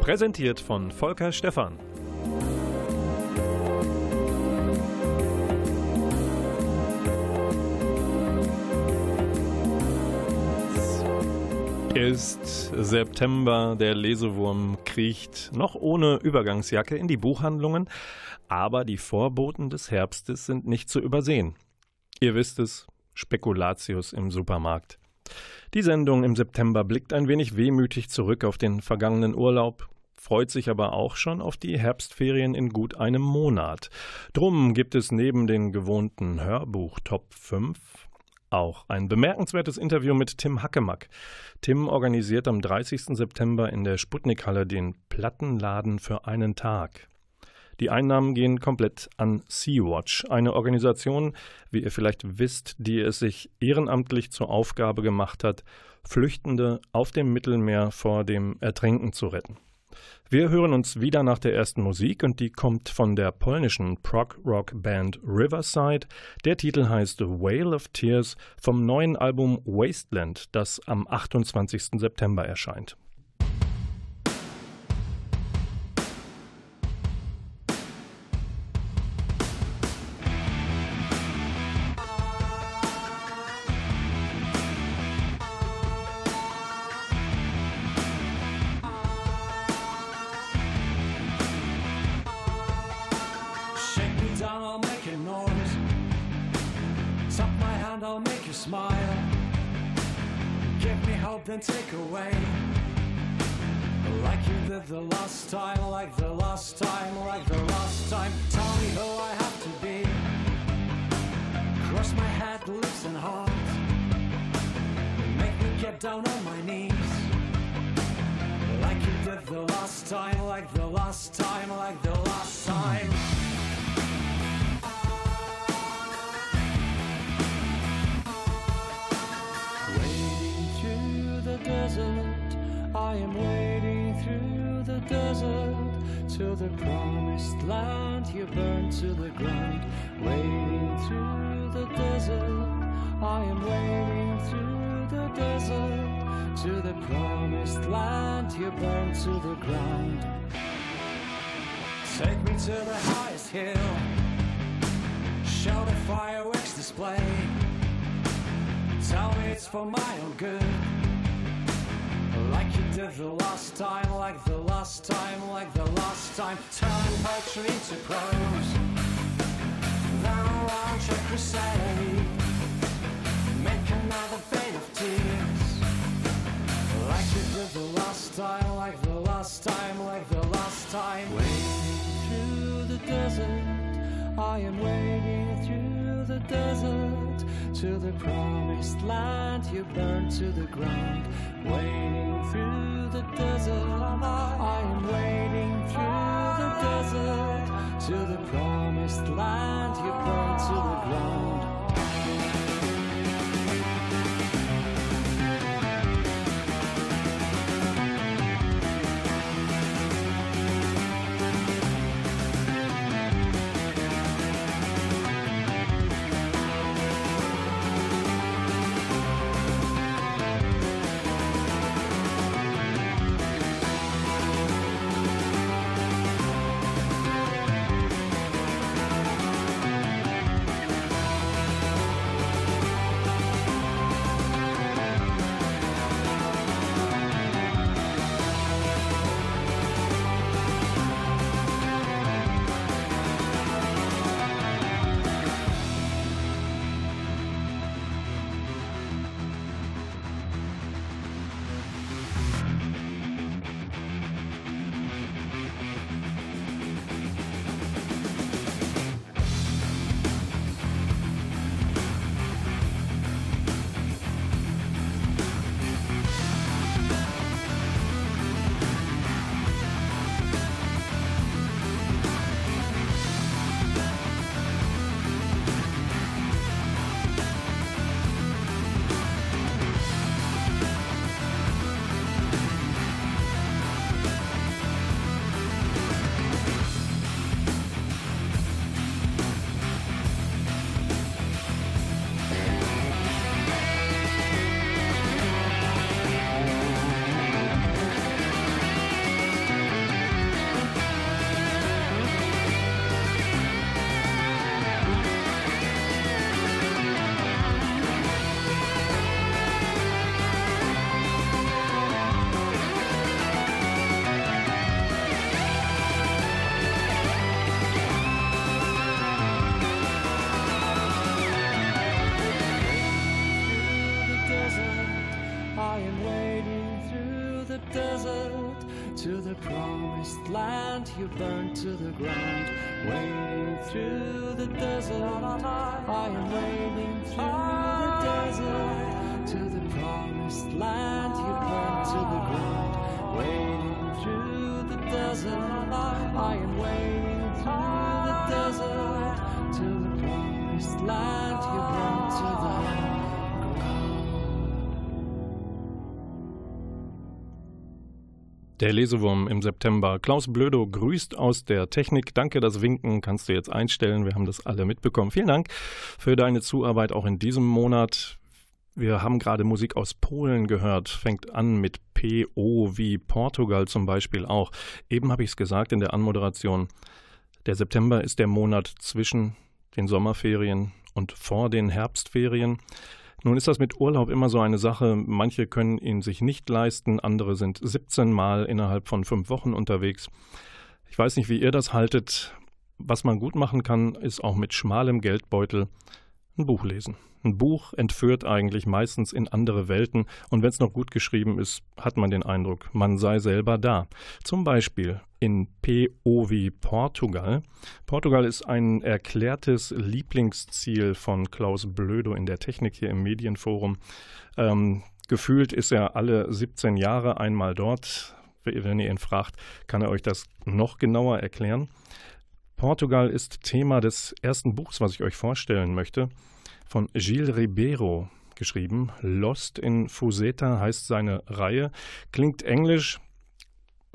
Präsentiert von Volker Stephan. Ist September, der Lesewurm kriecht noch ohne Übergangsjacke in die Buchhandlungen, aber die Vorboten des Herbstes sind nicht zu übersehen. Ihr wisst es, Spekulatius im Supermarkt. Die Sendung im September blickt ein wenig wehmütig zurück auf den vergangenen Urlaub, freut sich aber auch schon auf die Herbstferien in gut einem Monat. Drum gibt es neben den gewohnten Hörbuch Top 5 auch ein bemerkenswertes Interview mit Tim Hackemack. Tim organisiert am 30. September in der Sputnikhalle den Plattenladen für einen Tag. Die Einnahmen gehen komplett an Sea-Watch, eine Organisation, wie ihr vielleicht wisst, die es sich ehrenamtlich zur Aufgabe gemacht hat, Flüchtende auf dem Mittelmeer vor dem Ertrinken zu retten. Wir hören uns wieder nach der ersten Musik und die kommt von der polnischen Prog-Rock-Band Riverside. Der Titel heißt Whale of Tears vom neuen Album Wasteland, das am 28. September erscheint. I am wading through the desert to the promised land you burned to the ground. Waiting through the desert, I am waiting through the desert to the promised land you burned to the ground. Land. You burn to the ground, wading through the desert. I am wading Der Lesewurm im September. Klaus Blödo grüßt aus der Technik. Danke, das Winken kannst du jetzt einstellen. Wir haben das alle mitbekommen. Vielen Dank für deine Zuarbeit auch in diesem Monat. Wir haben gerade Musik aus Polen gehört, fängt an mit PO wie Portugal zum Beispiel auch. Eben habe ich es gesagt in der Anmoderation. Der September ist der Monat zwischen den Sommerferien und vor den Herbstferien. Nun ist das mit Urlaub immer so eine Sache. Manche können ihn sich nicht leisten, andere sind 17 Mal innerhalb von fünf Wochen unterwegs. Ich weiß nicht, wie ihr das haltet. Was man gut machen kann, ist auch mit schmalem Geldbeutel ein Buch lesen. Ein Buch entführt eigentlich meistens in andere Welten und wenn es noch gut geschrieben ist, hat man den Eindruck, man sei selber da. Zum Beispiel in POV Portugal. Portugal ist ein erklärtes Lieblingsziel von Klaus Blödo in der Technik hier im Medienforum. Ähm, gefühlt ist er alle 17 Jahre einmal dort. Wenn ihr ihn fragt, kann er euch das noch genauer erklären. Portugal ist Thema des ersten Buchs, was ich euch vorstellen möchte von Gilles Ribeiro geschrieben. Lost in Fuseta heißt seine Reihe. Klingt englisch,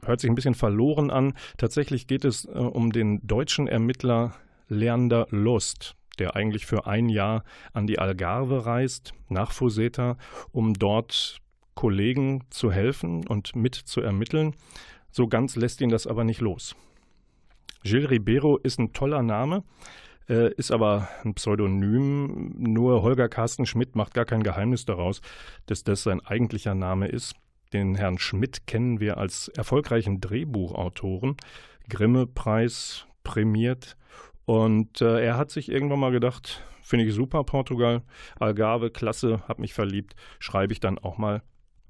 hört sich ein bisschen verloren an. Tatsächlich geht es äh, um den deutschen Ermittler Leander Lust, der eigentlich für ein Jahr an die Algarve reist, nach Fuseta, um dort Kollegen zu helfen und mit zu ermitteln. So ganz lässt ihn das aber nicht los. Gilles Ribeiro ist ein toller Name äh, ist aber ein Pseudonym. Nur Holger Carsten Schmidt macht gar kein Geheimnis daraus, dass das sein eigentlicher Name ist. Den Herrn Schmidt kennen wir als erfolgreichen Drehbuchautoren, Grimme-Preis prämiert. Und äh, er hat sich irgendwann mal gedacht, finde ich super, Portugal, Algarve, klasse, hab mich verliebt, schreibe ich dann auch mal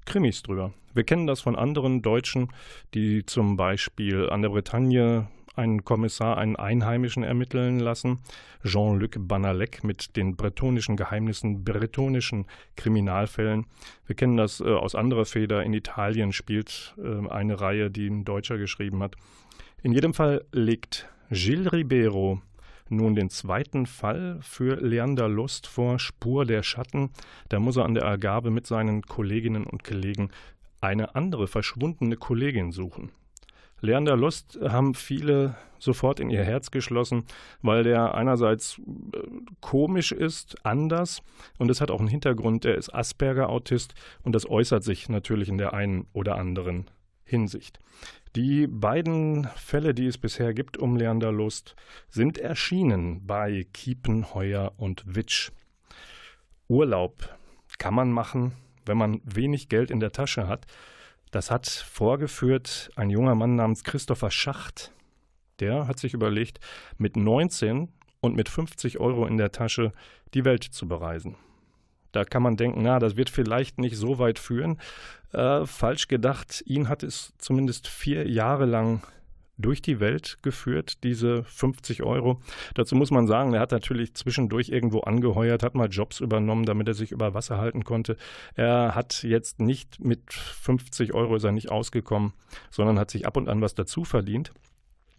Krimis drüber. Wir kennen das von anderen Deutschen, die zum Beispiel an der Bretagne einen Kommissar, einen Einheimischen ermitteln lassen, Jean-Luc Banalek mit den bretonischen Geheimnissen, bretonischen Kriminalfällen. Wir kennen das äh, aus anderer Feder. In Italien spielt äh, eine Reihe, die ein Deutscher geschrieben hat. In jedem Fall legt Gilles Ribeiro nun den zweiten Fall für Leander Lust vor, Spur der Schatten. Da muss er an der Algarve mit seinen Kolleginnen und Kollegen eine andere verschwundene Kollegin suchen. Leander Lust haben viele sofort in ihr Herz geschlossen, weil der einerseits äh, komisch ist, anders und es hat auch einen Hintergrund, er ist Asperger-Autist und das äußert sich natürlich in der einen oder anderen Hinsicht. Die beiden Fälle, die es bisher gibt um Leander Lust, sind erschienen bei Kiepenheuer und Witsch. Urlaub kann man machen, wenn man wenig Geld in der Tasche hat das hat vorgeführt ein junger Mann namens Christopher Schacht. Der hat sich überlegt, mit 19 und mit 50 Euro in der Tasche die Welt zu bereisen. Da kann man denken, na, das wird vielleicht nicht so weit führen. Äh, falsch gedacht, ihn hat es zumindest vier Jahre lang durch die Welt geführt, diese 50 Euro. Dazu muss man sagen, er hat natürlich zwischendurch irgendwo angeheuert, hat mal Jobs übernommen, damit er sich über Wasser halten konnte. Er hat jetzt nicht mit 50 Euro ist er nicht ausgekommen, sondern hat sich ab und an was dazu verdient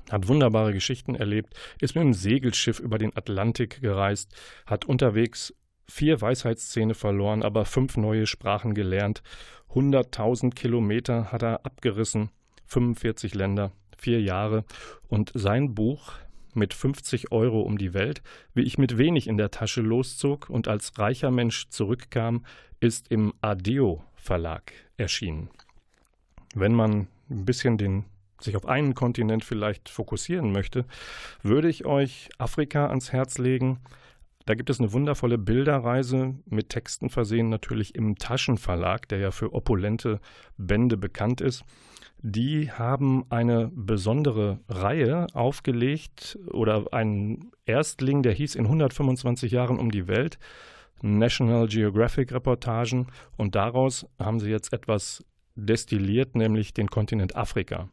hat wunderbare Geschichten erlebt, ist mit einem Segelschiff über den Atlantik gereist, hat unterwegs vier Weisheitszähne verloren, aber fünf neue Sprachen gelernt, 100.000 Kilometer hat er abgerissen, 45 Länder vier Jahre. Und sein Buch mit 50 Euro um die Welt, wie ich mit wenig in der Tasche loszog und als reicher Mensch zurückkam, ist im Adeo Verlag erschienen. Wenn man ein bisschen den sich auf einen Kontinent vielleicht fokussieren möchte, würde ich euch Afrika ans Herz legen. Da gibt es eine wundervolle Bilderreise mit Texten versehen, natürlich im Taschenverlag, der ja für opulente Bände bekannt ist die haben eine besondere Reihe aufgelegt oder einen Erstling, der hieß in 125 Jahren um die Welt, National Geographic Reportagen und daraus haben sie jetzt etwas destilliert nämlich den Kontinent Afrika.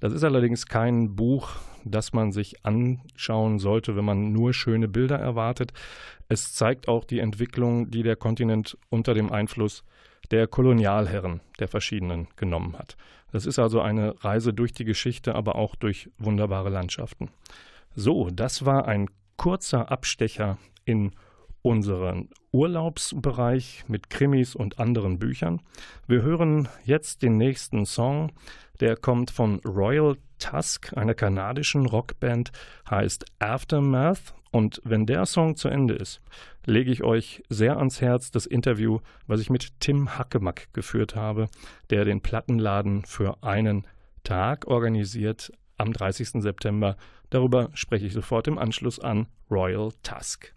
Das ist allerdings kein Buch, das man sich anschauen sollte, wenn man nur schöne Bilder erwartet. Es zeigt auch die Entwicklung, die der Kontinent unter dem Einfluss der Kolonialherren der verschiedenen genommen hat. Das ist also eine Reise durch die Geschichte, aber auch durch wunderbare Landschaften. So, das war ein kurzer Abstecher in unseren Urlaubsbereich mit Krimis und anderen Büchern. Wir hören jetzt den nächsten Song, der kommt von Royal Tusk, einer kanadischen Rockband, heißt Aftermath. Und wenn der Song zu Ende ist, lege ich euch sehr ans Herz das Interview, was ich mit Tim Hackemack geführt habe, der den Plattenladen für einen Tag organisiert am 30. September. Darüber spreche ich sofort im Anschluss an Royal Tusk.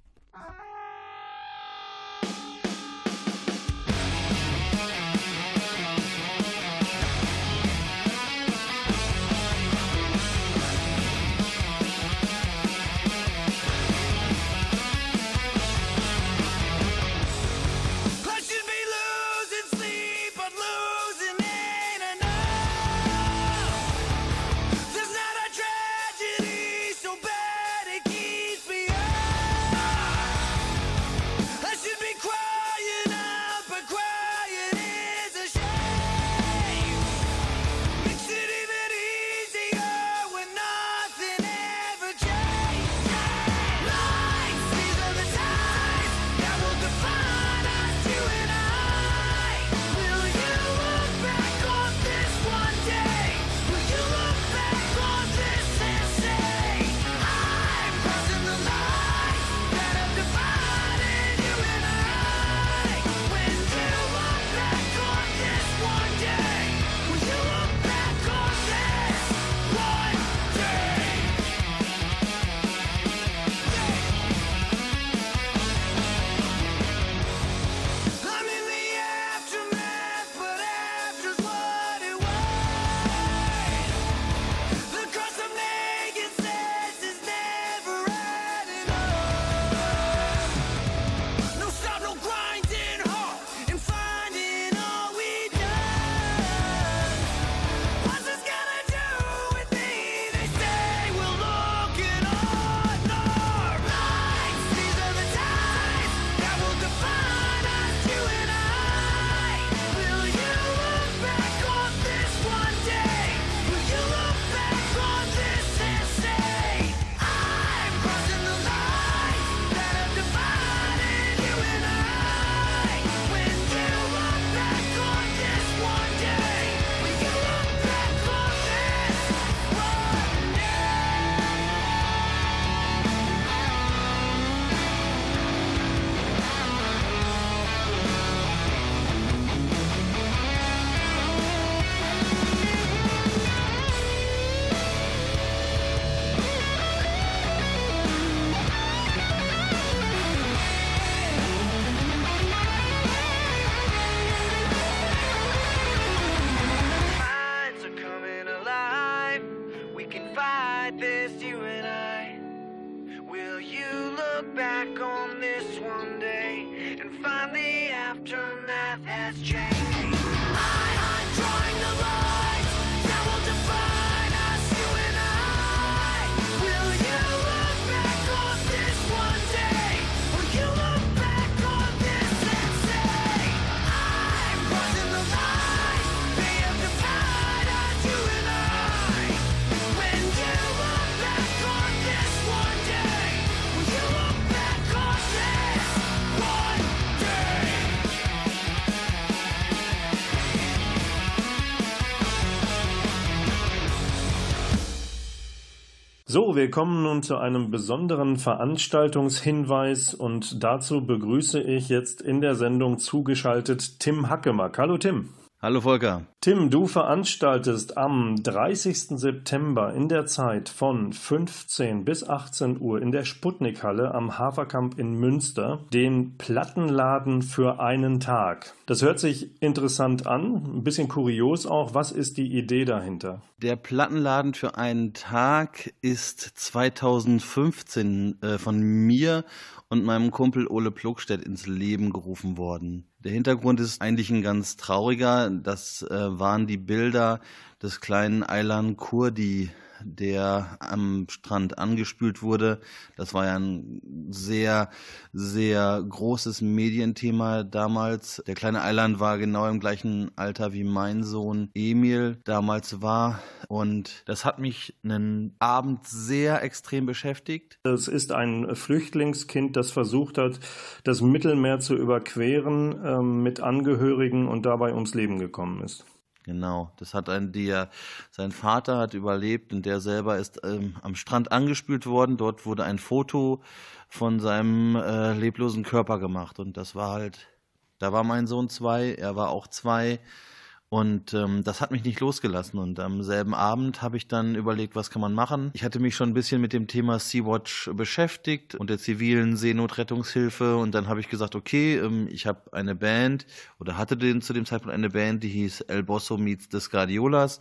So, wir kommen nun zu einem besonderen Veranstaltungshinweis und dazu begrüße ich jetzt in der Sendung zugeschaltet Tim Hackemack. Hallo Tim. Hallo Volker. Tim, du veranstaltest am 30. September in der Zeit von 15 bis 18 Uhr in der Sputnikhalle am Haferkamp in Münster den Plattenladen für einen Tag. Das hört sich interessant an, ein bisschen kurios auch. Was ist die Idee dahinter? Der Plattenladen für einen Tag ist 2015 äh, von mir und meinem Kumpel Ole Plugstedt ins Leben gerufen worden. Der Hintergrund ist eigentlich ein ganz trauriger, das äh, waren die Bilder des kleinen Aylan Kurdi, der am Strand angespült wurde. Das war ja ein sehr, sehr großes Medienthema damals. Der kleine Eiland war genau im gleichen Alter wie mein Sohn Emil damals war. Und das hat mich einen Abend sehr extrem beschäftigt. Es ist ein Flüchtlingskind, das versucht hat, das Mittelmeer zu überqueren äh, mit Angehörigen und dabei ums Leben gekommen ist. Genau, das hat ein der sein Vater hat überlebt und der selber ist ähm, am Strand angespült worden. Dort wurde ein Foto von seinem äh, leblosen Körper gemacht und das war halt, da war mein Sohn zwei, er war auch zwei und ähm, das hat mich nicht losgelassen. Und am selben Abend habe ich dann überlegt, was kann man machen. Ich hatte mich schon ein bisschen mit dem Thema Sea-Watch beschäftigt und der zivilen Seenotrettungshilfe. Und dann habe ich gesagt, okay, ähm, ich habe eine Band oder hatte den zu dem Zeitpunkt eine Band, die hieß El Bosso Meets the Scardiolas.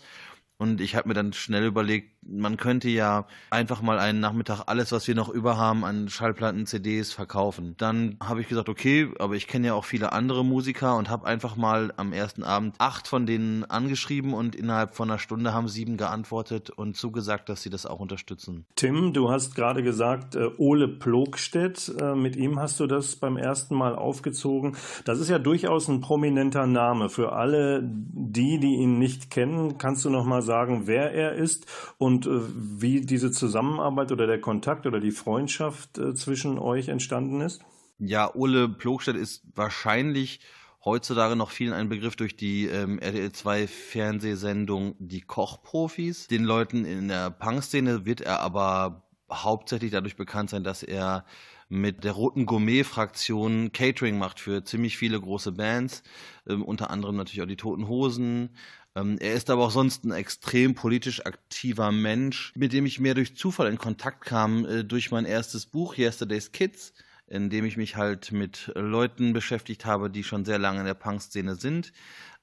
Und ich habe mir dann schnell überlegt, man könnte ja einfach mal einen Nachmittag alles, was wir noch über haben, an Schallplatten, CDs verkaufen. Dann habe ich gesagt, okay, aber ich kenne ja auch viele andere Musiker und habe einfach mal am ersten Abend acht von denen angeschrieben und innerhalb von einer Stunde haben sieben geantwortet und zugesagt, dass sie das auch unterstützen. Tim, du hast gerade gesagt, äh, Ole Plogstedt, äh, mit ihm hast du das beim ersten Mal aufgezogen. Das ist ja durchaus ein prominenter Name. Für alle die, die ihn nicht kennen, kannst du noch mal sagen, wer er ist und und äh, wie diese Zusammenarbeit oder der Kontakt oder die Freundschaft äh, zwischen euch entstanden ist? Ja, Ole Plogstedt ist wahrscheinlich heutzutage noch vielen ein Begriff durch die ähm, RTL 2 Fernsehsendung Die Kochprofis. Den Leuten in der Punk-Szene wird er aber hauptsächlich dadurch bekannt sein, dass er mit der Roten Gourmet-Fraktion Catering macht für ziemlich viele große Bands, ähm, unter anderem natürlich auch die Toten Hosen, ähm, er ist aber auch sonst ein extrem politisch aktiver Mensch, mit dem ich mehr durch Zufall in Kontakt kam, äh, durch mein erstes Buch Yesterday's Kids, in dem ich mich halt mit Leuten beschäftigt habe, die schon sehr lange in der Punk-Szene sind.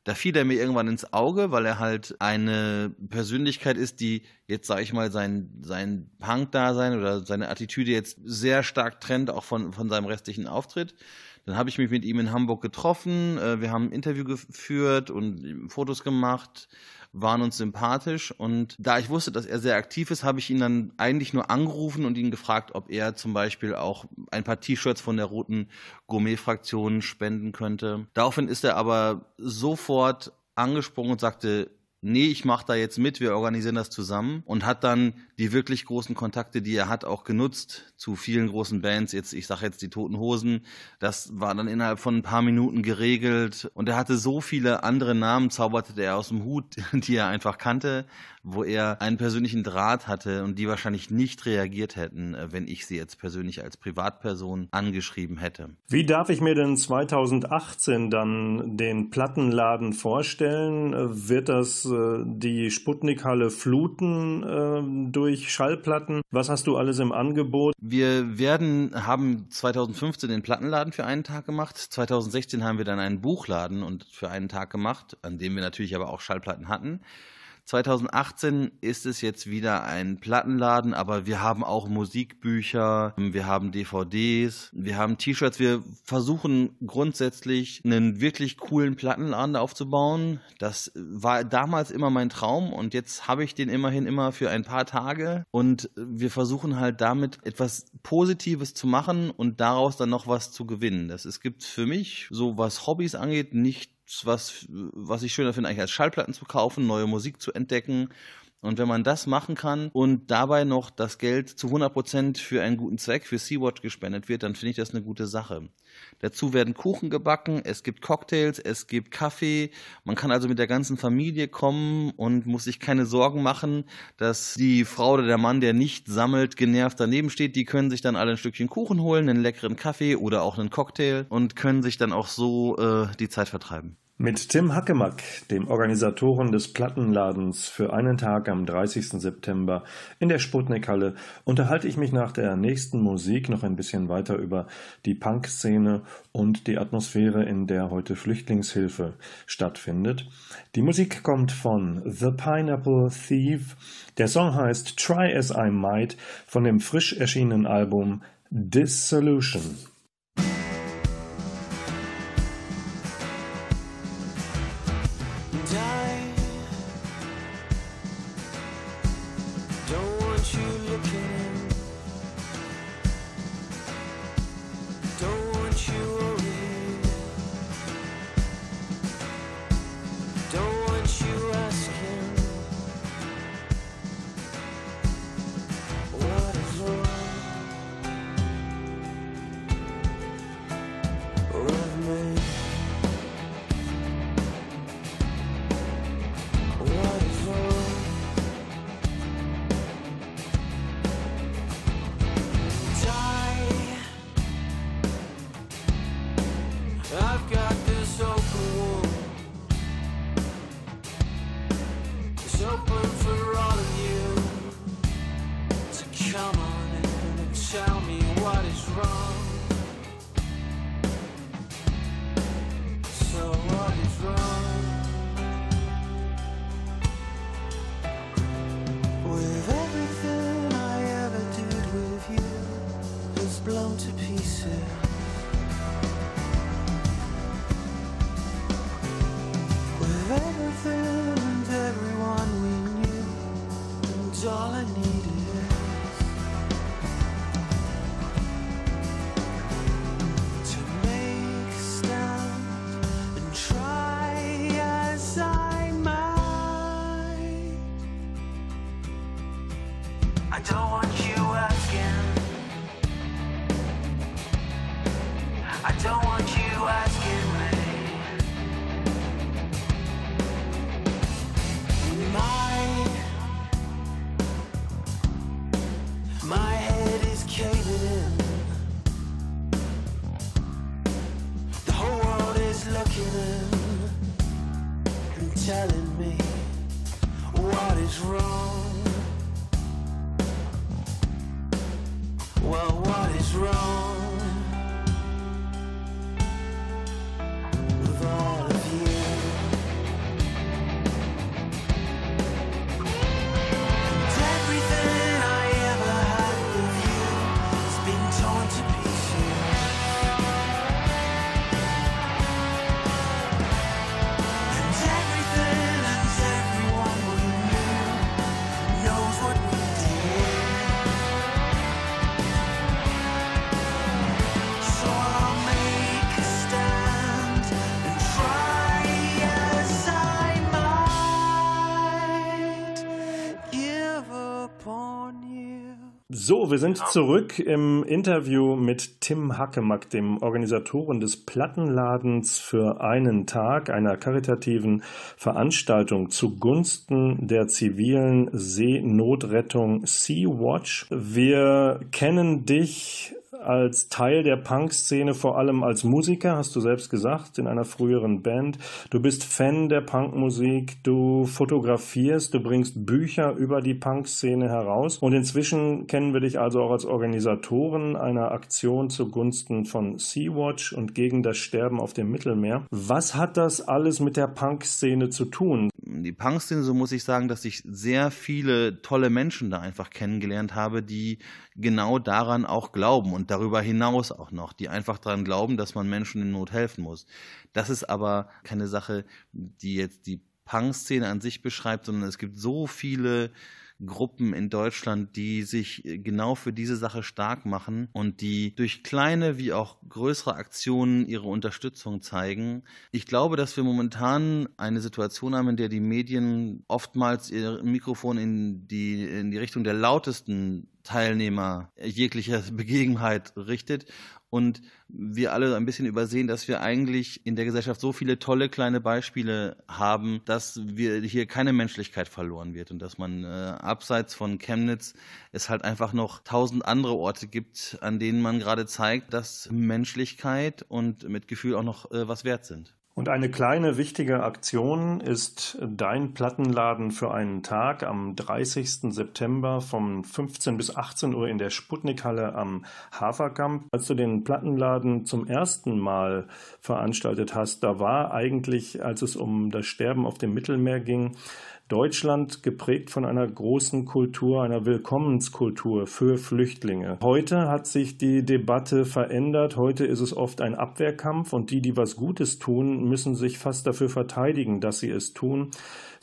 Da fiel er mir irgendwann ins Auge, weil er halt eine Persönlichkeit ist, die jetzt, sage ich mal, sein, sein Punk-Dasein oder seine Attitüde jetzt sehr stark trennt, auch von, von seinem restlichen Auftritt. Dann habe ich mich mit ihm in Hamburg getroffen, äh, wir haben ein Interview geführt und Fotos gemacht, waren uns sympathisch und da ich wusste, dass er sehr aktiv ist, habe ich ihn dann eigentlich nur angerufen und ihn gefragt, ob er zum Beispiel auch ein paar T-Shirts von der roten Gourmet-Fraktion spenden könnte. Daraufhin ist er aber sofort angesprungen und sagte, nee, ich mache da jetzt mit, wir organisieren das zusammen und hat dann die wirklich großen Kontakte, die er hat, auch genutzt zu vielen großen Bands. Jetzt, ich sage jetzt die Toten Hosen, das war dann innerhalb von ein paar Minuten geregelt und er hatte so viele andere Namen, zauberte er aus dem Hut, die er einfach kannte, wo er einen persönlichen Draht hatte und die wahrscheinlich nicht reagiert hätten, äh, wenn ich sie jetzt persönlich als Privatperson angeschrieben hätte. Wie darf ich mir denn 2018 dann den Plattenladen vorstellen? Äh, wird das äh, die Sputnik-Halle fluten äh, durch Schallplatten? Was hast du alles im Angebot? Wir werden, haben 2015 den Plattenladen für einen Tag gemacht. 2016 haben wir dann einen Buchladen und für einen Tag gemacht, an dem wir natürlich aber auch Schallplatten hatten. 2018 ist es jetzt wieder ein Plattenladen, aber wir haben auch Musikbücher, wir haben DVDs, wir haben T-Shirts. Wir versuchen grundsätzlich einen wirklich coolen Plattenladen aufzubauen. Das war damals immer mein Traum und jetzt habe ich den immerhin immer für ein paar Tage und wir versuchen halt damit etwas Positives zu machen und daraus dann noch was zu gewinnen. Das es gibt für mich, so was Hobbys angeht, nicht was, was ich schöner finde, eigentlich als Schallplatten zu kaufen, neue Musik zu entdecken. Und wenn man das machen kann und dabei noch das Geld zu 100% für einen guten Zweck, für Sea-Watch gespendet wird, dann finde ich das eine gute Sache. Dazu werden Kuchen gebacken, es gibt Cocktails, es gibt Kaffee. Man kann also mit der ganzen Familie kommen und muss sich keine Sorgen machen, dass die Frau oder der Mann, der nicht sammelt, genervt daneben steht. Die können sich dann alle ein Stückchen Kuchen holen, einen leckeren Kaffee oder auch einen Cocktail und können sich dann auch so äh, die Zeit vertreiben. Mit Tim Hackemack, dem Organisatoren des Plattenladens für einen Tag am 30. September in der Sputnik-Halle, unterhalte ich mich nach der nächsten Musik noch ein bisschen weiter über die Punk-Szene und die Atmosphäre, in der heute Flüchtlingshilfe stattfindet. Die Musik kommt von The Pineapple Thief. Der Song heißt Try As I Might von dem frisch erschienenen Album Dissolution. Come on and tell me what is wrong. So, wir sind zurück im Interview mit Tim Hackemack, dem Organisatoren des Plattenladens für einen Tag, einer karitativen Veranstaltung zugunsten der zivilen Seenotrettung Sea-Watch. Wir kennen dich als Teil der Punk-Szene, vor allem als Musiker, hast du selbst gesagt, in einer früheren Band. Du bist Fan der Punkmusik, du fotografierst, du bringst Bücher über die Punk-Szene heraus und inzwischen kennen wir dich also auch als Organisatoren einer Aktion zugunsten von Sea-Watch und gegen das Sterben auf dem Mittelmeer. Was hat das alles mit der Punk-Szene zu tun? Die Punk-Szene, so muss ich sagen, dass ich sehr viele tolle Menschen da einfach kennengelernt habe, die genau daran auch glauben und darüber hinaus auch noch, die einfach daran glauben, dass man Menschen in Not helfen muss. Das ist aber keine Sache, die jetzt die Punk-Szene an sich beschreibt, sondern es gibt so viele Gruppen in Deutschland, die sich genau für diese Sache stark machen und die durch kleine wie auch größere Aktionen ihre Unterstützung zeigen. Ich glaube, dass wir momentan eine Situation haben, in der die Medien oftmals ihr Mikrofon in die, in die Richtung der lautesten Teilnehmer jeglicher Begebenheit richtet und wir alle ein bisschen übersehen, dass wir eigentlich in der Gesellschaft so viele tolle kleine Beispiele haben, dass wir hier keine Menschlichkeit verloren wird und dass man äh, abseits von Chemnitz es halt einfach noch tausend andere Orte gibt, an denen man gerade zeigt, dass Menschlichkeit und Mitgefühl auch noch äh, was wert sind. Und eine kleine wichtige Aktion ist dein Plattenladen für einen Tag am 30. September von 15 bis 18 Uhr in der Sputnikhalle am Haferkamp. Als du den Plattenladen zum ersten Mal veranstaltet hast, da war eigentlich, als es um das Sterben auf dem Mittelmeer ging, Deutschland geprägt von einer großen Kultur, einer Willkommenskultur für Flüchtlinge. Heute hat sich die Debatte verändert. Heute ist es oft ein Abwehrkampf und die, die was Gutes tun, müssen sich fast dafür verteidigen, dass sie es tun.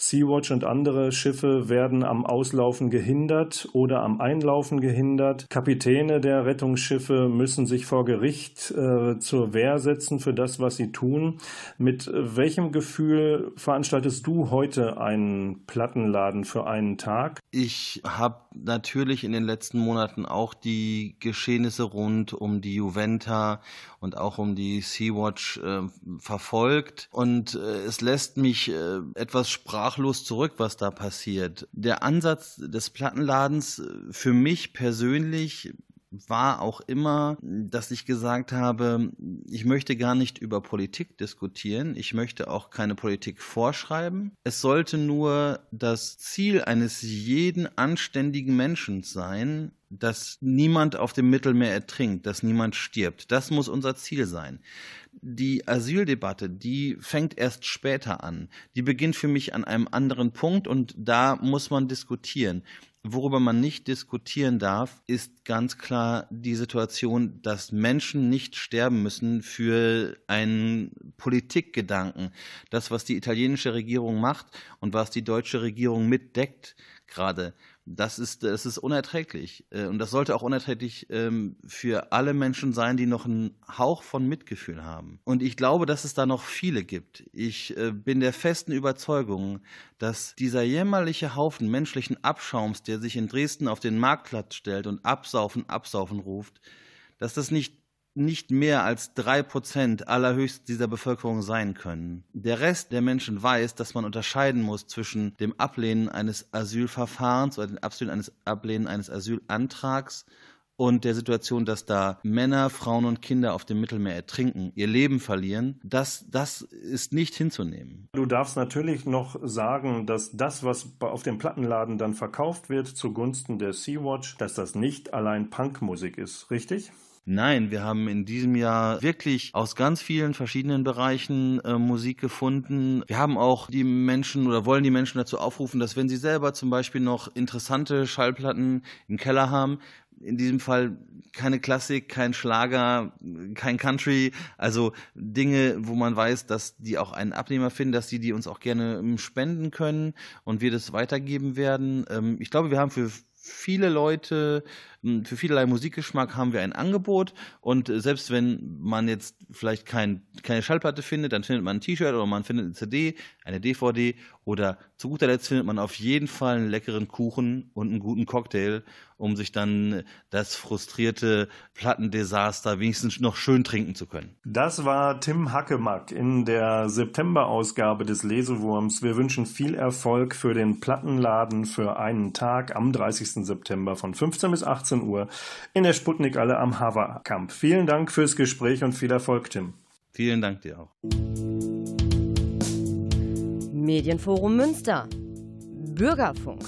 Sea-Watch und andere Schiffe werden am Auslaufen gehindert oder am Einlaufen gehindert. Kapitäne der Rettungsschiffe müssen sich vor Gericht äh, zur Wehr setzen für das, was sie tun. Mit welchem Gefühl veranstaltest du heute einen Plattenladen für einen Tag? Ich habe natürlich in den letzten Monaten auch die Geschehnisse rund um die Juventa und auch um die Sea-Watch äh, verfolgt. Und äh, es lässt mich äh, etwas sprachlos zurück, was da passiert. Der Ansatz des Plattenladens äh, für mich persönlich war auch immer, dass ich gesagt habe, ich möchte gar nicht über Politik diskutieren, ich möchte auch keine Politik vorschreiben. Es sollte nur das Ziel eines jeden anständigen Menschen sein, dass niemand auf dem Mittelmeer ertrinkt, dass niemand stirbt. Das muss unser Ziel sein. Die Asyldebatte, die fängt erst später an. Die beginnt für mich an einem anderen Punkt und da muss man diskutieren. Worüber man nicht diskutieren darf, ist ganz klar die Situation, dass Menschen nicht sterben müssen für einen Politikgedanken. Das, was die italienische Regierung macht und was die deutsche Regierung mitdeckt, gerade das ist, das ist unerträglich. Äh, und das sollte auch unerträglich ähm, für alle Menschen sein, die noch einen Hauch von Mitgefühl haben. Und ich glaube, dass es da noch viele gibt. Ich äh, bin der festen Überzeugung, dass dieser jämmerliche Haufen menschlichen Abschaums, der sich in Dresden auf den Marktplatz stellt und absaufen, absaufen ruft, dass das nicht nicht mehr als drei Prozent allerhöchst dieser Bevölkerung sein können. Der Rest der Menschen weiß, dass man unterscheiden muss zwischen dem Ablehnen eines Asylverfahrens oder dem Ablehnen eines, Ablehnen eines Asylantrags und der Situation, dass da Männer, Frauen und Kinder auf dem Mittelmeer ertrinken, ihr Leben verlieren, das, das ist nicht hinzunehmen. Du darfst natürlich noch sagen, dass das, was auf dem Plattenladen dann verkauft wird zugunsten der Sea-Watch, dass das nicht allein Punkmusik ist, richtig? Nein, wir haben in diesem Jahr wirklich aus ganz vielen verschiedenen Bereichen äh, Musik gefunden. Wir haben auch die Menschen oder wollen die Menschen dazu aufrufen, dass wenn sie selber zum Beispiel noch interessante Schallplatten im Keller haben, in diesem Fall keine Klassik, kein Schlager, kein Country, also Dinge, wo man weiß, dass die auch einen Abnehmer finden, dass die die uns auch gerne ähm, spenden können und wir das weitergeben werden. Ähm, ich glaube, wir haben für viele Leute für vielerlei Musikgeschmack haben wir ein Angebot und äh, selbst wenn man jetzt vielleicht kein, keine Schallplatte findet, dann findet man ein T-Shirt oder man findet eine CD, eine DVD oder zu guter Letzt findet man auf jeden Fall einen leckeren Kuchen und einen guten Cocktail, um sich dann das frustrierte Plattendesaster wenigstens noch schön trinken zu können. Das war Tim Hackemack in der September-Ausgabe des Lesewurms. Wir wünschen viel Erfolg für den Plattenladen für einen Tag am 30. September von 15 bis 18 18 Uhr in der Sputnik Alle am Haverkamp. Vielen Dank fürs Gespräch und viel Erfolg, Tim. Vielen Dank dir auch. Medienforum Münster. Bürgerfunk.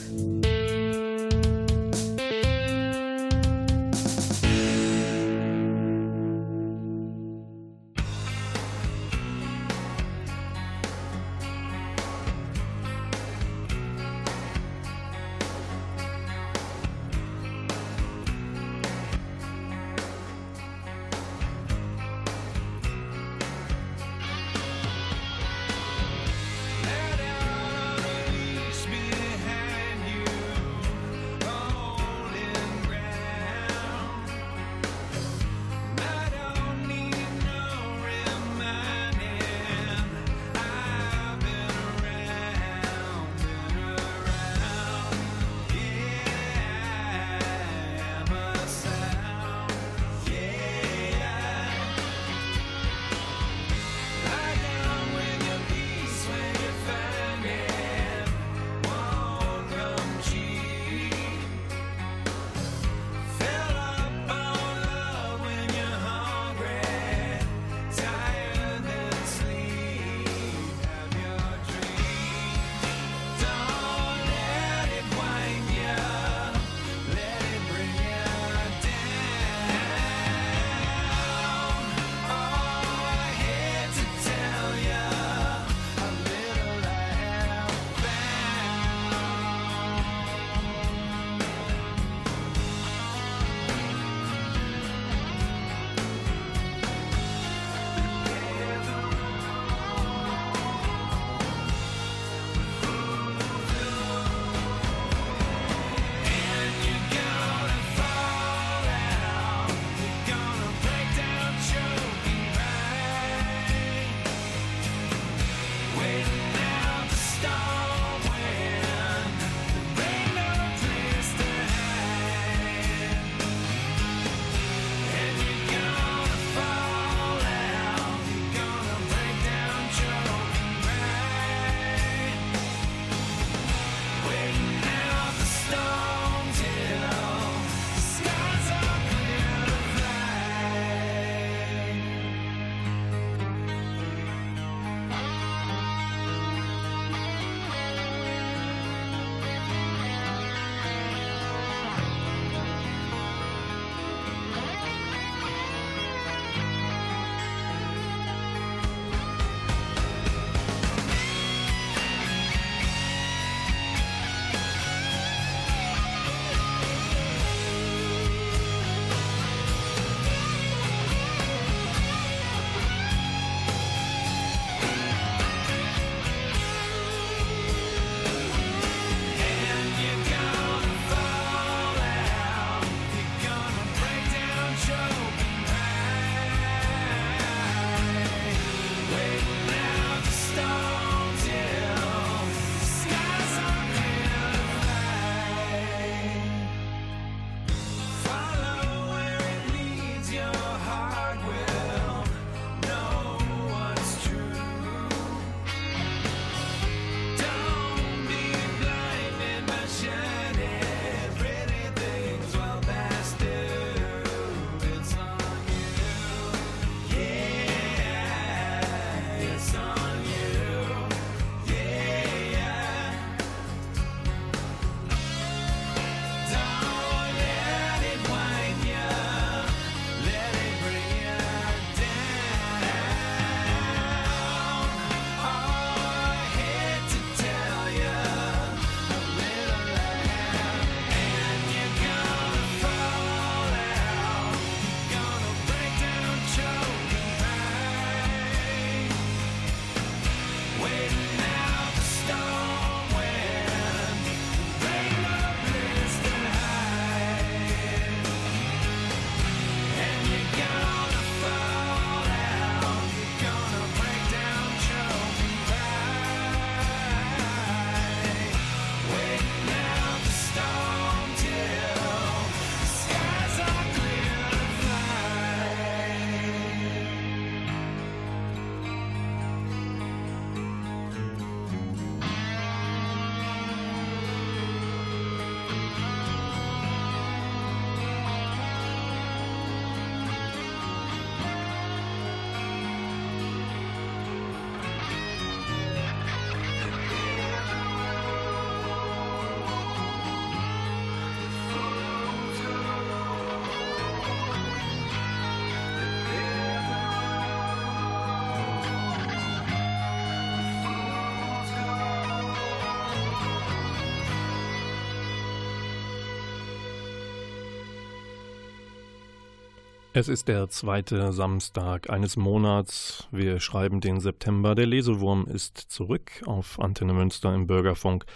Es ist der zweite Samstag eines Monats. Wir schreiben den September. Der Lesewurm ist zurück auf Antenne Münster im Bürgerfunk.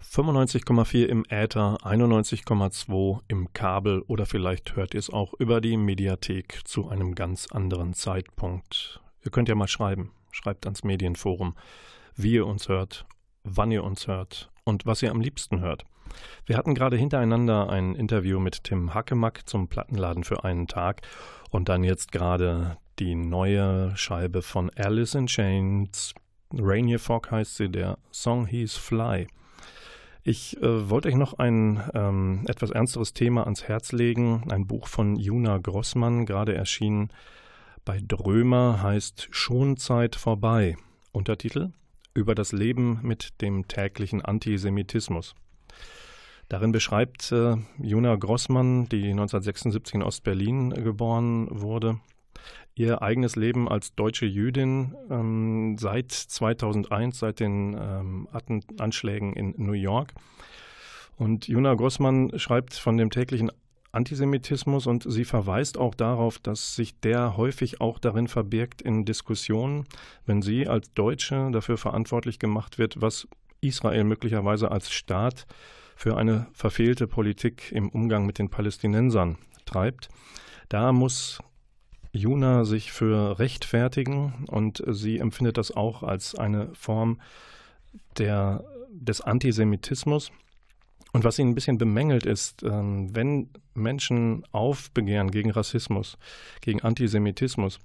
95,4 im Äther, 91,2 im Kabel oder vielleicht hört ihr es auch über die Mediathek zu einem ganz anderen Zeitpunkt. Ihr könnt ja mal schreiben. Schreibt ans Medienforum, wie ihr uns hört, wann ihr uns hört und was ihr am liebsten hört. Wir hatten gerade hintereinander ein Interview mit Tim Hackemack zum Plattenladen für einen Tag und dann jetzt gerade die neue Scheibe von Alice in Chains. Rainier Fog heißt sie, der Song hieß Fly. Ich äh, wollte euch noch ein ähm, etwas ernsteres Thema ans Herz legen. Ein Buch von Juna Grossmann, gerade erschienen bei Drömer, heißt Schonzeit vorbei. Untertitel Über das Leben mit dem täglichen Antisemitismus. Darin beschreibt äh, Juna Grossmann, die 1976 in Ostberlin geboren wurde, ihr eigenes Leben als deutsche Jüdin ähm, seit 2001, seit den ähm, Anschlägen in New York. Und Juna Grossmann schreibt von dem täglichen Antisemitismus und sie verweist auch darauf, dass sich der häufig auch darin verbirgt in Diskussionen, wenn sie als Deutsche dafür verantwortlich gemacht wird, was Israel möglicherweise als Staat für eine verfehlte Politik im Umgang mit den Palästinensern treibt. Da muss Juna sich für rechtfertigen und sie empfindet das auch als eine Form der, des Antisemitismus. Und was sie ein bisschen bemängelt ist, ähm, wenn Menschen aufbegehren gegen Rassismus, gegen Antisemitismus,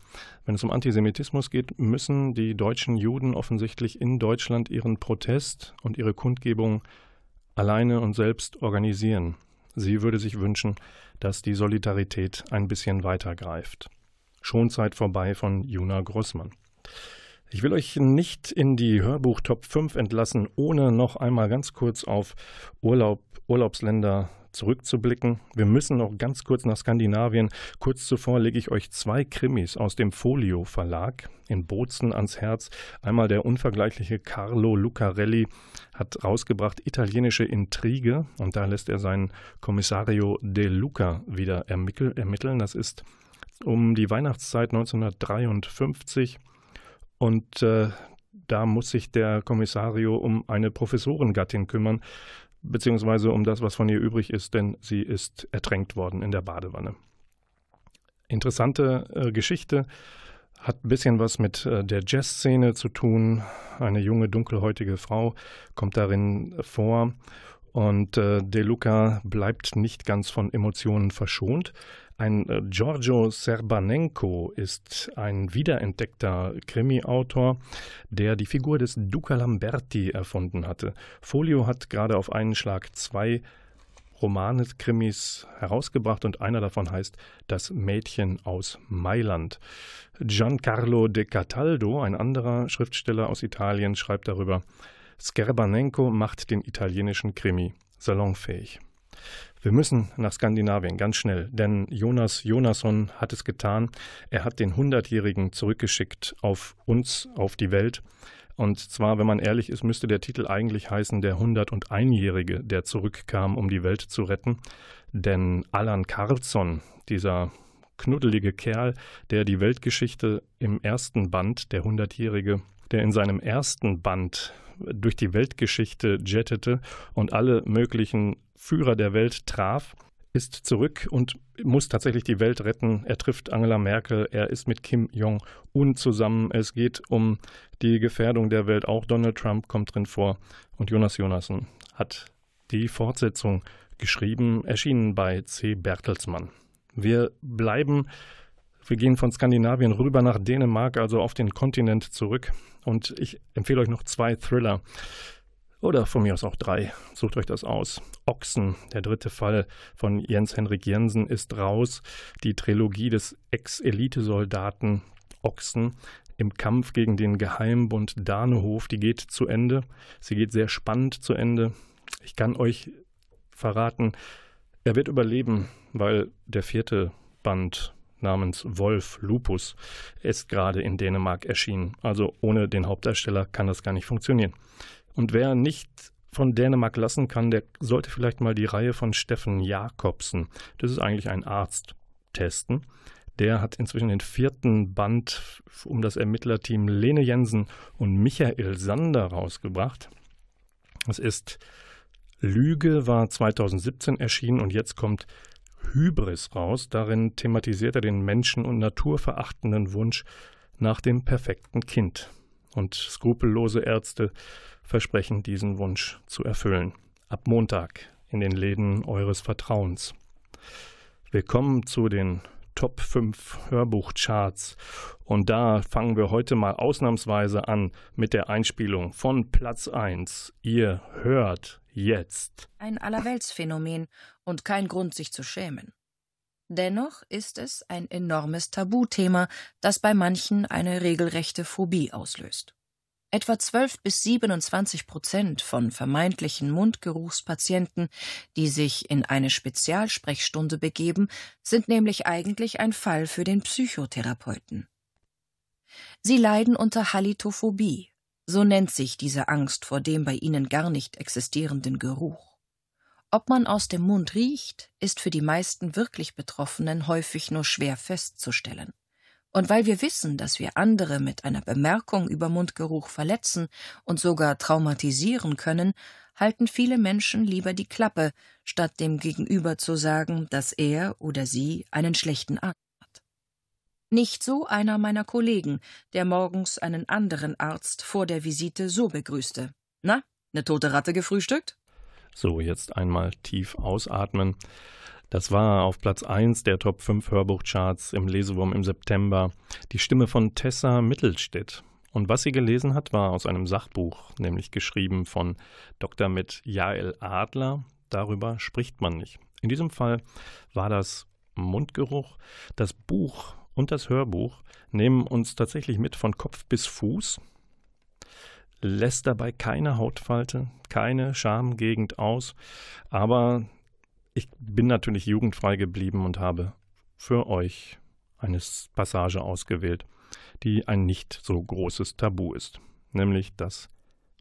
wenn es um Antisemitismus geht, müssen die deutschen Juden offensichtlich in Deutschland ihren Protest und ihre Kundgebung alleine und selbst organisieren. Sie würde sich wünschen, dass die Solidarität ein bisschen weiter greift. Schonzeit vorbei von Juna Grossmann. Ich will euch nicht in die Hörbuch Top 5 entlassen, ohne noch einmal ganz kurz auf Urlaub, Urlaubsländer zurückzublicken. Wir müssen noch ganz kurz nach Skandinavien. Kurz zuvor lege ich euch zwei Krimis aus dem Folio Verlag in Bozen ans Herz. Einmal der unvergleichliche Carlo Lucarelli hat rausgebracht Italienische Intrige und da lässt er seinen Kommissario De Luca wieder ermitteln. Das ist um die Weihnachtszeit 1953 und äh, da muss sich der Kommissario um eine Professorengattin kümmern, beziehungsweise um das, was von ihr übrig ist, denn sie ist ertränkt worden in der Badewanne. Interessante äh, Geschichte, hat ein bisschen was mit äh, der Jazzszene zu tun. Eine junge, dunkelhäutige Frau kommt darin vor und äh, De Luca bleibt nicht ganz von Emotionen verschont. Ein äh, Giorgio Serbanenko ist ein wiederentdeckter Krimi-Autor, der die Figur des Duca Lamberti erfunden hatte. Folio hat gerade auf einen Schlag zwei Romane, Krimis herausgebracht und einer davon heißt Das Mädchen aus Mailand. Giancarlo de Cataldo, ein anderer Schriftsteller aus Italien, schreibt darüber, Skerbanenko macht den italienischen Krimi salonfähig. Wir müssen nach Skandinavien ganz schnell, denn Jonas Jonasson hat es getan. Er hat den Hundertjährigen zurückgeschickt auf uns, auf die Welt. Und zwar, wenn man ehrlich ist, müsste der Titel eigentlich heißen Der 101-Jährige, der zurückkam, um die Welt zu retten. Denn Allan Carlsson, dieser knuddelige Kerl, der die Weltgeschichte im ersten Band, der Hundertjährige, der in seinem ersten Band durch die Weltgeschichte jettete und alle möglichen Führer der Welt traf, ist zurück und muss tatsächlich die Welt retten. Er trifft Angela Merkel, er ist mit Kim Jong-un zusammen. Es geht um die Gefährdung der Welt. Auch Donald Trump kommt drin vor. Und Jonas Jonassen hat die Fortsetzung geschrieben, erschienen bei C. Bertelsmann. Wir bleiben, wir gehen von Skandinavien rüber nach Dänemark, also auf den Kontinent zurück. Und ich empfehle euch noch zwei Thriller. Oder von mir aus auch drei. Sucht euch das aus. Ochsen, der dritte Fall von Jens Henrik Jensen, ist raus. Die Trilogie des Ex-Elitesoldaten Ochsen im Kampf gegen den Geheimbund Danehof, die geht zu Ende. Sie geht sehr spannend zu Ende. Ich kann euch verraten, er wird überleben, weil der vierte Band namens Wolf Lupus ist gerade in Dänemark erschienen. Also ohne den Hauptdarsteller kann das gar nicht funktionieren. Und wer nicht von Dänemark lassen kann, der sollte vielleicht mal die Reihe von Steffen Jakobsen, das ist eigentlich ein Arzt, testen. Der hat inzwischen den vierten Band um das Ermittlerteam Lene Jensen und Michael Sander rausgebracht. Es ist Lüge war 2017 erschienen und jetzt kommt Hybris raus. Darin thematisiert er den menschen- und naturverachtenden Wunsch nach dem perfekten Kind. Und skrupellose Ärzte versprechen, diesen Wunsch zu erfüllen. Ab Montag in den Läden eures Vertrauens. Willkommen zu den Top 5 Hörbuchcharts. Und da fangen wir heute mal ausnahmsweise an mit der Einspielung von Platz 1. Ihr hört jetzt. Ein Allerweltsphänomen und kein Grund, sich zu schämen. Dennoch ist es ein enormes Tabuthema, das bei manchen eine regelrechte Phobie auslöst. Etwa 12 bis 27 Prozent von vermeintlichen Mundgeruchspatienten, die sich in eine Spezialsprechstunde begeben, sind nämlich eigentlich ein Fall für den Psychotherapeuten. Sie leiden unter Halitophobie, so nennt sich diese Angst vor dem bei ihnen gar nicht existierenden Geruch. Ob man aus dem Mund riecht, ist für die meisten wirklich Betroffenen häufig nur schwer festzustellen. Und weil wir wissen, dass wir andere mit einer Bemerkung über Mundgeruch verletzen und sogar traumatisieren können, halten viele Menschen lieber die Klappe, statt dem Gegenüber zu sagen, dass er oder sie einen schlechten Arzt hat. Nicht so einer meiner Kollegen, der morgens einen anderen Arzt vor der Visite so begrüßte. Na, ne tote Ratte gefrühstückt? So, jetzt einmal tief ausatmen. Das war auf Platz 1 der Top 5 Hörbuchcharts im Lesewurm im September die Stimme von Tessa Mittelstädt. Und was sie gelesen hat, war aus einem Sachbuch, nämlich geschrieben von Dr. mit Jael Adler. Darüber spricht man nicht. In diesem Fall war das Mundgeruch. Das Buch und das Hörbuch nehmen uns tatsächlich mit von Kopf bis Fuß, lässt dabei keine Hautfalte, keine Schamgegend aus, aber ich bin natürlich jugendfrei geblieben und habe für euch eine Passage ausgewählt, die ein nicht so großes Tabu ist, nämlich das,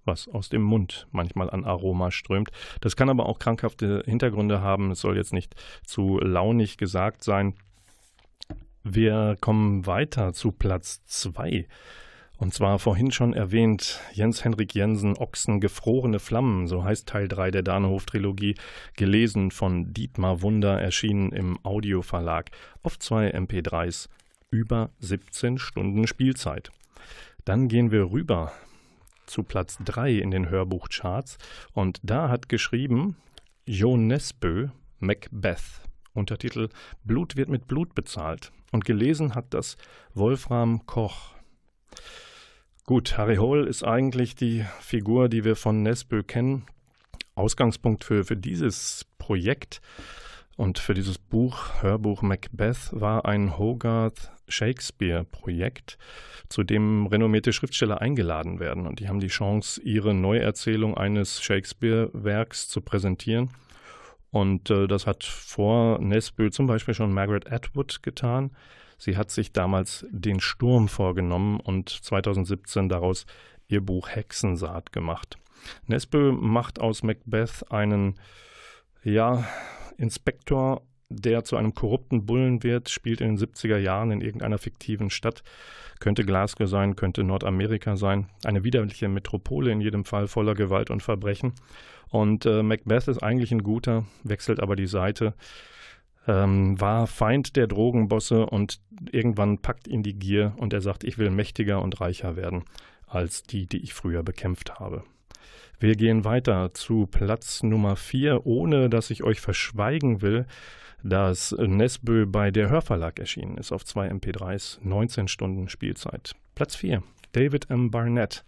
was aus dem Mund manchmal an Aroma strömt. Das kann aber auch krankhafte Hintergründe haben. Es soll jetzt nicht zu launig gesagt sein. Wir kommen weiter zu Platz 2. Und zwar vorhin schon erwähnt, Jens Henrik Jensen, Ochsen, gefrorene Flammen, so heißt Teil 3 der Danehof-Trilogie, gelesen von Dietmar Wunder, erschienen im Audioverlag auf zwei MP3s, über 17 Stunden Spielzeit. Dann gehen wir rüber zu Platz 3 in den Hörbuchcharts und da hat geschrieben Jo Nesbø Macbeth, Untertitel Blut wird mit Blut bezahlt und gelesen hat das Wolfram Koch. Gut, Harry Hole ist eigentlich die Figur, die wir von Nesbø kennen. Ausgangspunkt für, für dieses Projekt und für dieses Buch, Hörbuch Macbeth, war ein Hogarth Shakespeare-Projekt, zu dem renommierte Schriftsteller eingeladen werden. Und die haben die Chance, ihre Neuerzählung eines Shakespeare-Werks zu präsentieren. Und äh, das hat vor Nesbø zum Beispiel schon Margaret Atwood getan. Sie hat sich damals den Sturm vorgenommen und 2017 daraus ihr Buch Hexensaat gemacht. Nesbø macht aus Macbeth einen, ja, Inspektor, der zu einem korrupten Bullen wird, spielt in den 70er Jahren in irgendeiner fiktiven Stadt. Könnte Glasgow sein, könnte Nordamerika sein. Eine widerliche Metropole in jedem Fall voller Gewalt und Verbrechen. Und äh, Macbeth ist eigentlich ein guter, wechselt aber die Seite ähm, war Feind der Drogenbosse und irgendwann packt ihn die Gier und er sagt, ich will mächtiger und reicher werden als die, die ich früher bekämpft habe. Wir gehen weiter zu Platz Nummer 4, ohne dass ich euch verschweigen will, dass Nesbø bei der Hörverlag erschienen ist auf zwei MP3s, 19 Stunden Spielzeit. Platz 4, David M. Barnett.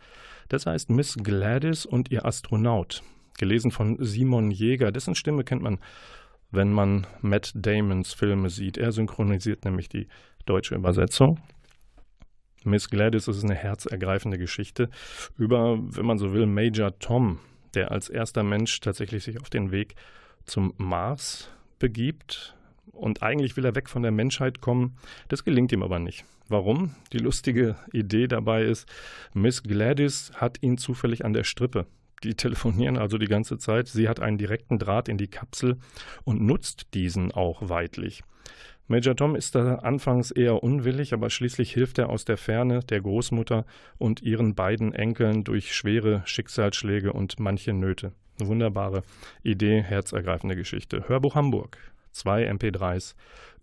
Das heißt Miss Gladys und ihr Astronaut. Gelesen von Simon Jäger, dessen Stimme kennt man wenn man Matt Damons Filme sieht. Er synchronisiert nämlich die deutsche Übersetzung. Miss Gladys ist eine herzergreifende Geschichte über, wenn man so will, Major Tom, der als erster Mensch tatsächlich sich auf den Weg zum Mars begibt. Und eigentlich will er weg von der Menschheit kommen. Das gelingt ihm aber nicht. Warum? Die lustige Idee dabei ist, Miss Gladys hat ihn zufällig an der Strippe. Die telefonieren also die ganze Zeit. Sie hat einen direkten Draht in die Kapsel und nutzt diesen auch weitlich. Major Tom ist da anfangs eher unwillig, aber schließlich hilft er aus der Ferne der Großmutter und ihren beiden Enkeln durch schwere Schicksalsschläge und manche Nöte. Eine wunderbare Idee, herzergreifende Geschichte. Hörbuch Hamburg, zwei MP3s,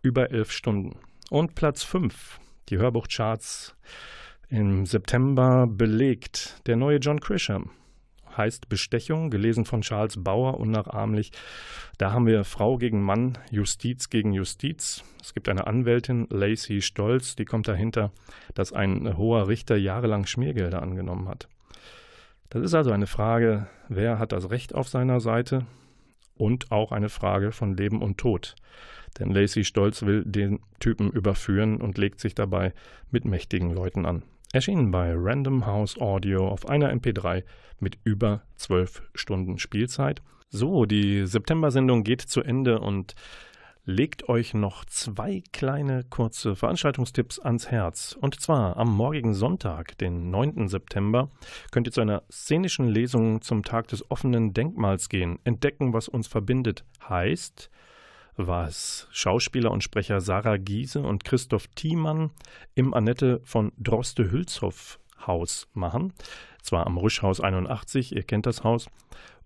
über elf Stunden. Und Platz 5, die Hörbuchcharts im September belegt der neue John Grisham heißt Bestechung, gelesen von Charles Bauer, unnachahmlich. Da haben wir Frau gegen Mann, Justiz gegen Justiz. Es gibt eine Anwältin, Lacey Stolz, die kommt dahinter, dass ein hoher Richter jahrelang Schmiergelder angenommen hat. Das ist also eine Frage, wer hat das Recht auf seiner Seite und auch eine Frage von Leben und Tod. Denn Lacey Stolz will den Typen überführen und legt sich dabei mit mächtigen Leuten an. Erschienen bei Random House Audio auf einer MP3 mit über zwölf Stunden Spielzeit. So, die September-Sendung geht zu Ende und legt euch noch zwei kleine kurze Veranstaltungstipps ans Herz. Und zwar am morgigen Sonntag, den 9. September, könnt ihr zu einer szenischen Lesung zum Tag des offenen Denkmals gehen. Entdecken, was uns verbindet, heißt was Schauspieler und Sprecher Sarah Giese und Christoph Thiemann im Annette von Droste-Hülshoff Haus machen. Zwar am Rüschhaus 81, ihr kennt das Haus.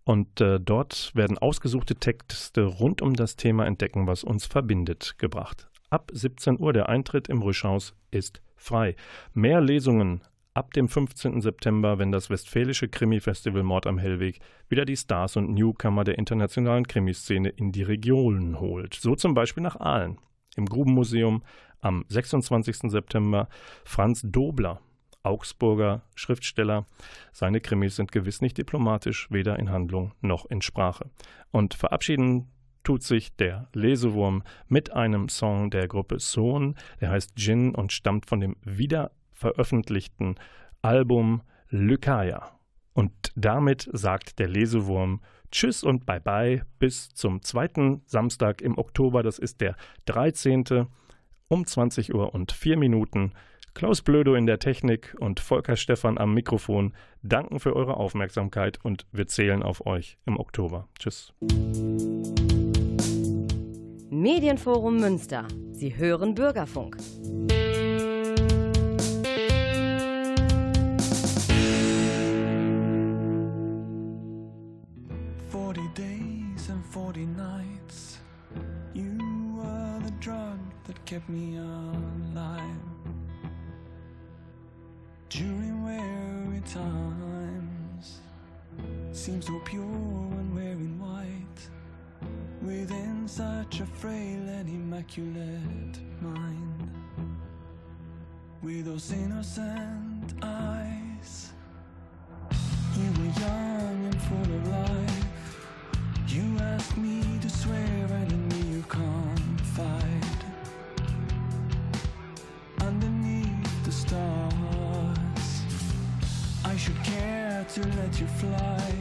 Und äh, dort werden ausgesuchte Texte rund um das Thema Entdecken, was uns verbindet, gebracht. Ab 17 Uhr der Eintritt im Rüschhaus ist frei. Mehr Lesungen ab dem 15. September, wenn das Westfälische Krimi-Festival Mord am Hellweg wieder die Stars und Newcomer der internationalen Krimiszene in die Regionen holt. So zum Beispiel nach Aalen. Im Grubenmuseum am 26. September Franz Dobler, Augsburger Schriftsteller. Seine Krimis sind gewiss nicht diplomatisch, weder in Handlung noch in Sprache. Und verabschieden tut sich der Lesewurm mit einem Song der Gruppe Sohn, der heißt Gin und stammt von dem wieder veröffentlichten Album Lykaya. Und damit sagt der Lesewurm Tschüss und Bye Bye bis zum zweiten Samstag im Oktober. Das ist der 13. um 20 Uhr und 4 Minuten. Klaus Blödo in der Technik und Volker Stephan am Mikrofon danken für eure Aufmerksamkeit und wir zählen auf euch im Oktober. Tschüss. Medienforum Münster. Sie hören Bürgerfunk. Kept me alive during weary times. Seems so pure when wearing white within such a frail and immaculate mind. With those innocent eyes, you were young and full of life. You asked me to swear, and in me you confide. Should care to let you fly.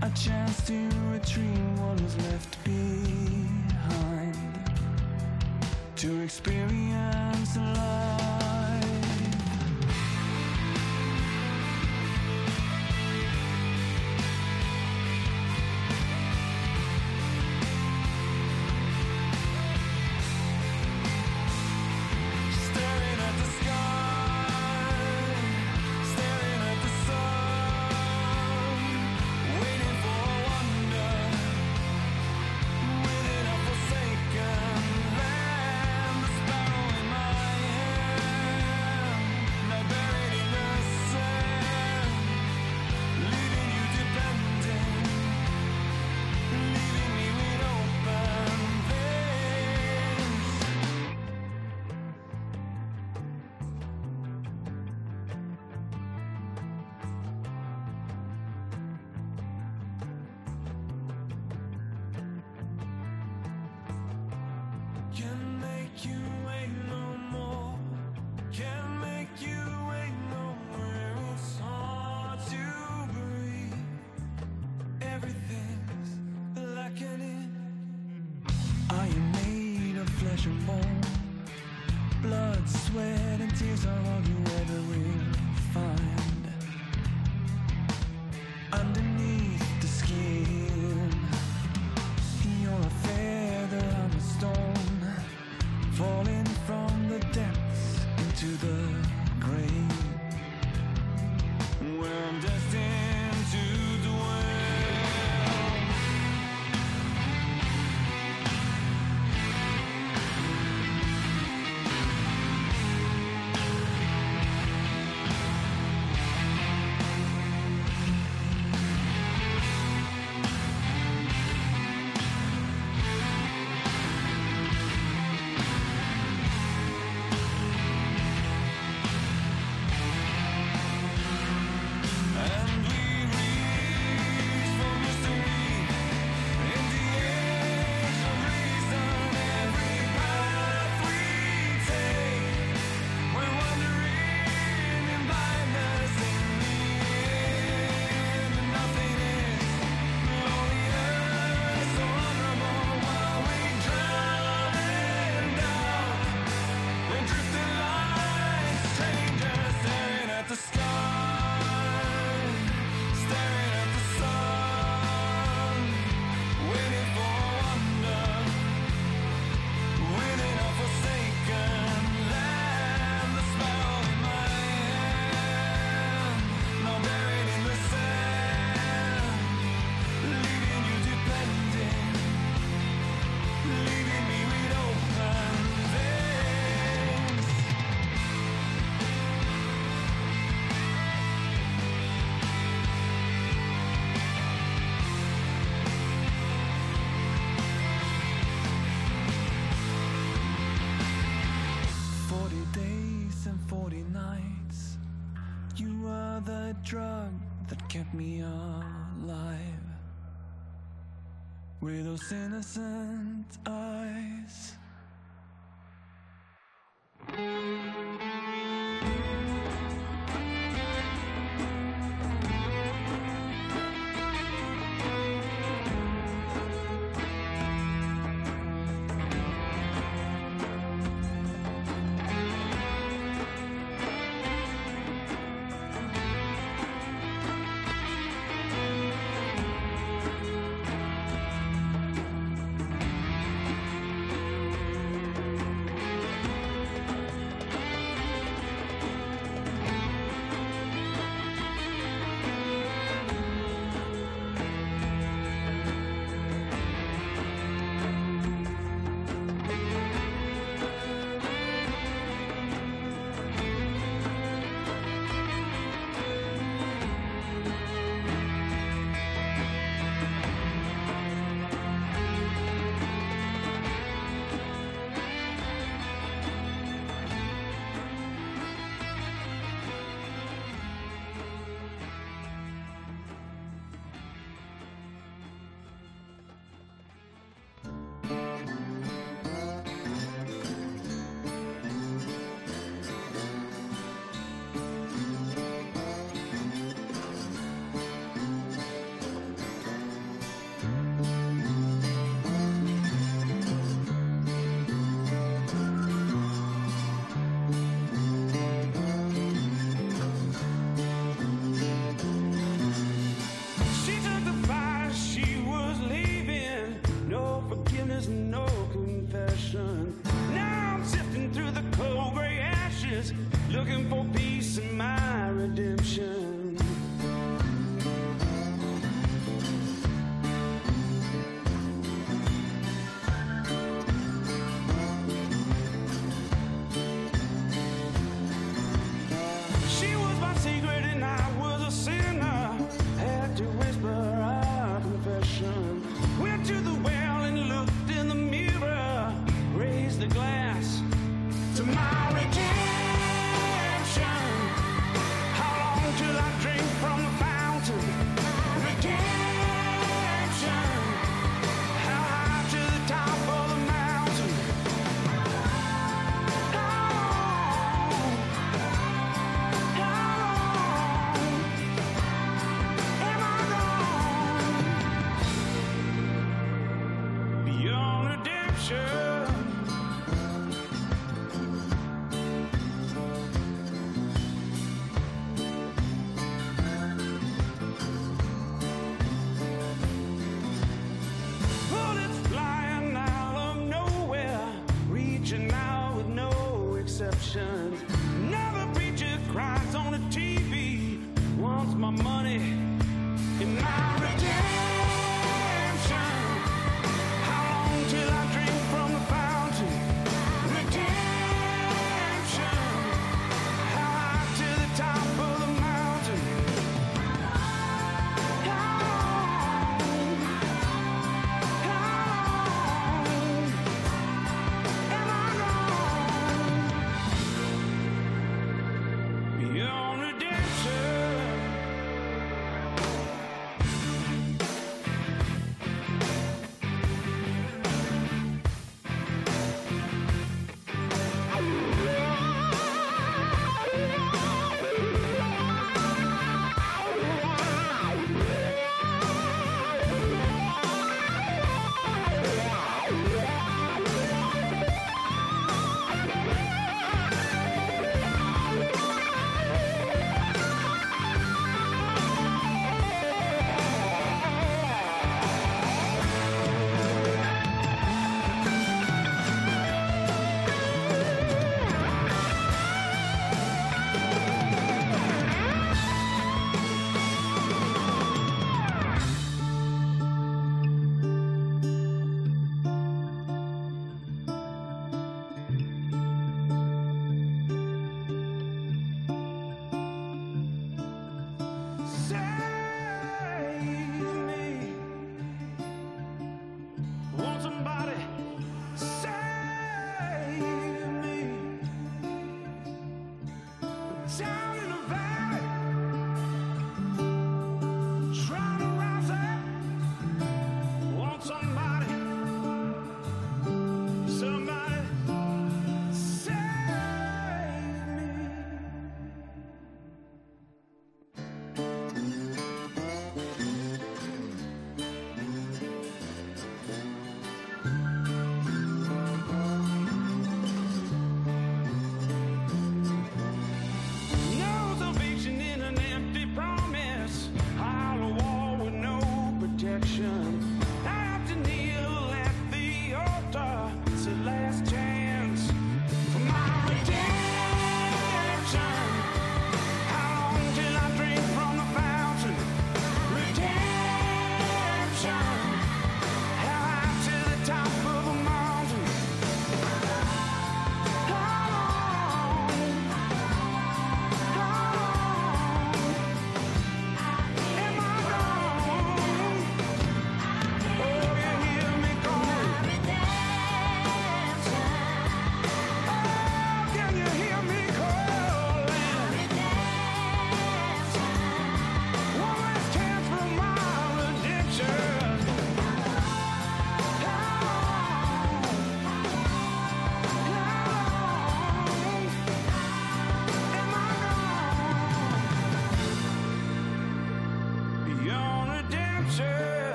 A chance to retrieve what was left behind. To experience life. Me alive with those innocent eyes.